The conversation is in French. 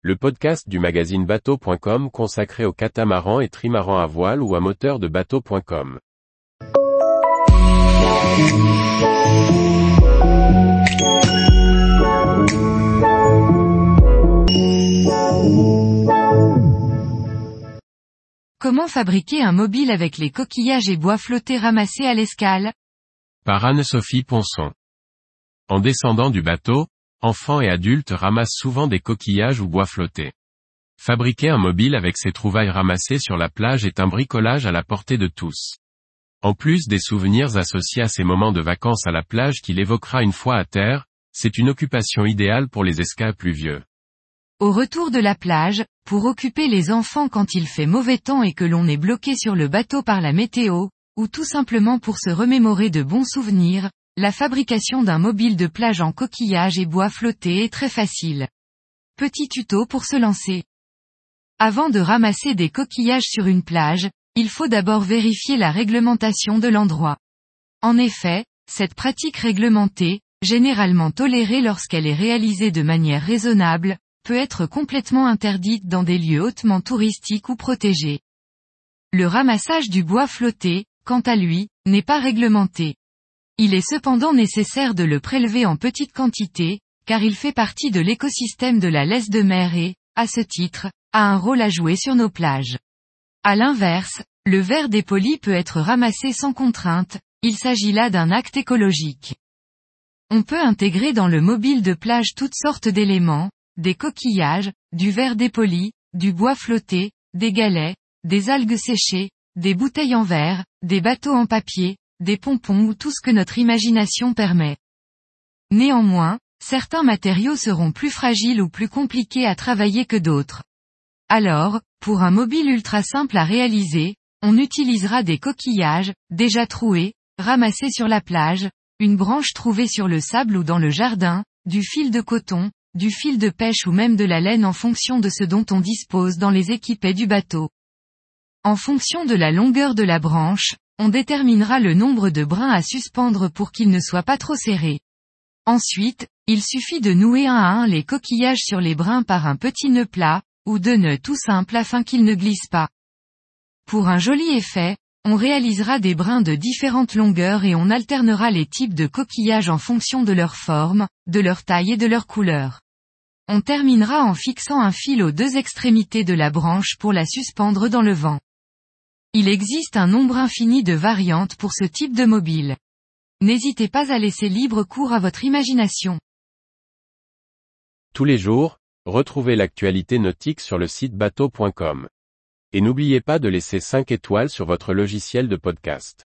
le podcast du magazine bateau.com consacré aux catamarans et trimarans à voile ou à moteur de bateau.com. Comment fabriquer un mobile avec les coquillages et bois flottés ramassés à l'escale? Par Anne-Sophie Ponson. En descendant du bateau, enfants et adultes ramassent souvent des coquillages ou bois flottés. Fabriquer un mobile avec ces trouvailles ramassées sur la plage est un bricolage à la portée de tous. En plus des souvenirs associés à ces moments de vacances à la plage qu'il évoquera une fois à terre, c'est une occupation idéale pour les escas pluvieux. Au retour de la plage, pour occuper les enfants quand il fait mauvais temps et que l'on est bloqué sur le bateau par la météo, ou tout simplement pour se remémorer de bons souvenirs, la fabrication d'un mobile de plage en coquillage et bois flotté est très facile. Petit tuto pour se lancer. Avant de ramasser des coquillages sur une plage, il faut d'abord vérifier la réglementation de l'endroit. En effet, cette pratique réglementée, généralement tolérée lorsqu'elle est réalisée de manière raisonnable, peut être complètement interdite dans des lieux hautement touristiques ou protégés. Le ramassage du bois flotté, quant à lui, n'est pas réglementé. Il est cependant nécessaire de le prélever en petite quantité, car il fait partie de l'écosystème de la laisse de mer et, à ce titre, a un rôle à jouer sur nos plages. À l'inverse, le verre dépoli peut être ramassé sans contrainte, il s'agit là d'un acte écologique. On peut intégrer dans le mobile de plage toutes sortes d'éléments, des coquillages, du verre dépoli, du bois flotté, des galets, des algues séchées, des bouteilles en verre, des bateaux en papier, des pompons ou tout ce que notre imagination permet. Néanmoins, certains matériaux seront plus fragiles ou plus compliqués à travailler que d'autres. Alors, pour un mobile ultra simple à réaliser, on utilisera des coquillages, déjà troués, ramassés sur la plage, une branche trouvée sur le sable ou dans le jardin, du fil de coton, du fil de pêche ou même de la laine en fonction de ce dont on dispose dans les équipés du bateau. En fonction de la longueur de la branche, on déterminera le nombre de brins à suspendre pour qu'ils ne soient pas trop serrés. Ensuite, il suffit de nouer un à un les coquillages sur les brins par un petit nœud plat, ou deux nœuds tout simples afin qu'ils ne glissent pas. Pour un joli effet, on réalisera des brins de différentes longueurs et on alternera les types de coquillages en fonction de leur forme, de leur taille et de leur couleur. On terminera en fixant un fil aux deux extrémités de la branche pour la suspendre dans le vent. Il existe un nombre infini de variantes pour ce type de mobile. N'hésitez pas à laisser libre cours à votre imagination. Tous les jours, retrouvez l'actualité nautique sur le site bateau.com. Et n'oubliez pas de laisser 5 étoiles sur votre logiciel de podcast.